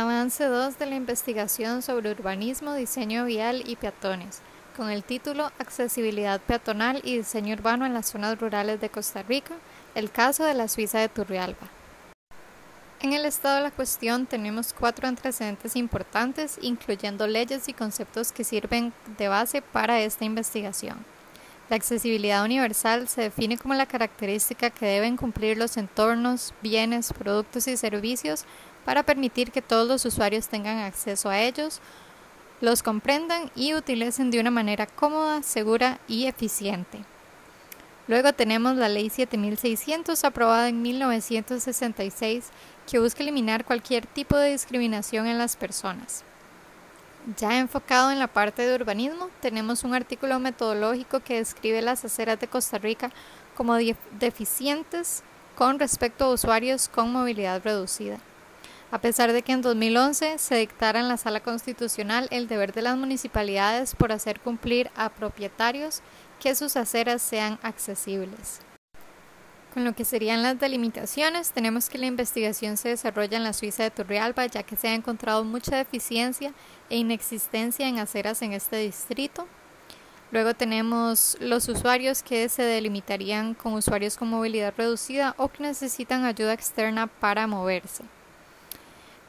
Avance 2 de la investigación sobre urbanismo, diseño vial y peatones, con el título Accesibilidad peatonal y diseño urbano en las zonas rurales de Costa Rica, el caso de la Suiza de Turrialba. En el estado de la cuestión tenemos cuatro antecedentes importantes, incluyendo leyes y conceptos que sirven de base para esta investigación. La accesibilidad universal se define como la característica que deben cumplir los entornos, bienes, productos y servicios para permitir que todos los usuarios tengan acceso a ellos, los comprendan y utilicen de una manera cómoda, segura y eficiente. Luego tenemos la Ley 7600 aprobada en 1966 que busca eliminar cualquier tipo de discriminación en las personas. Ya enfocado en la parte de urbanismo, tenemos un artículo metodológico que describe las aceras de Costa Rica como deficientes con respecto a usuarios con movilidad reducida a pesar de que en 2011 se dictara en la Sala Constitucional el deber de las municipalidades por hacer cumplir a propietarios que sus aceras sean accesibles. Con lo que serían las delimitaciones, tenemos que la investigación se desarrolla en la Suiza de Turrialba, ya que se ha encontrado mucha deficiencia e inexistencia en aceras en este distrito. Luego tenemos los usuarios que se delimitarían con usuarios con movilidad reducida o que necesitan ayuda externa para moverse.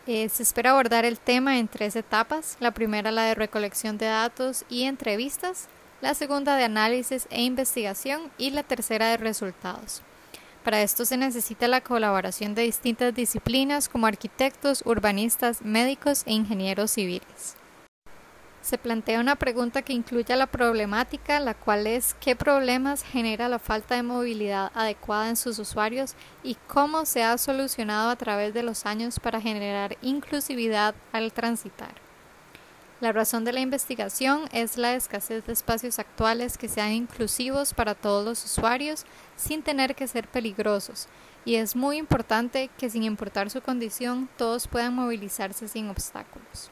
Eh, se espera abordar el tema en tres etapas. La primera la de recolección de datos y entrevistas, la segunda de análisis e investigación y la tercera de resultados. Para esto se necesita la colaboración de distintas disciplinas como arquitectos, urbanistas, médicos e ingenieros civiles se plantea una pregunta que incluye la problemática, la cual es qué problemas genera la falta de movilidad adecuada en sus usuarios y cómo se ha solucionado a través de los años para generar inclusividad al transitar. La razón de la investigación es la escasez de espacios actuales que sean inclusivos para todos los usuarios sin tener que ser peligrosos, y es muy importante que sin importar su condición todos puedan movilizarse sin obstáculos.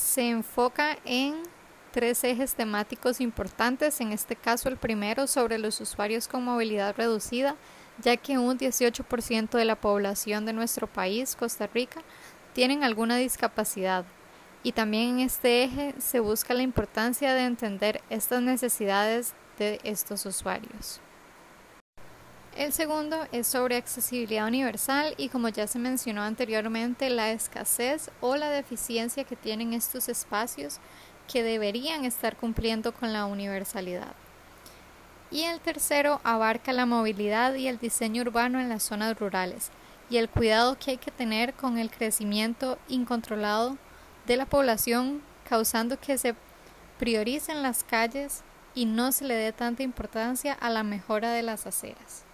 se enfoca en tres ejes temáticos importantes, en este caso el primero sobre los usuarios con movilidad reducida, ya que un 18% de la población de nuestro país, Costa Rica, tienen alguna discapacidad. Y también en este eje se busca la importancia de entender estas necesidades de estos usuarios. El segundo es sobre accesibilidad universal y como ya se mencionó anteriormente, la escasez o la deficiencia que tienen estos espacios que deberían estar cumpliendo con la universalidad. Y el tercero abarca la movilidad y el diseño urbano en las zonas rurales y el cuidado que hay que tener con el crecimiento incontrolado de la población causando que se prioricen las calles y no se le dé tanta importancia a la mejora de las aceras.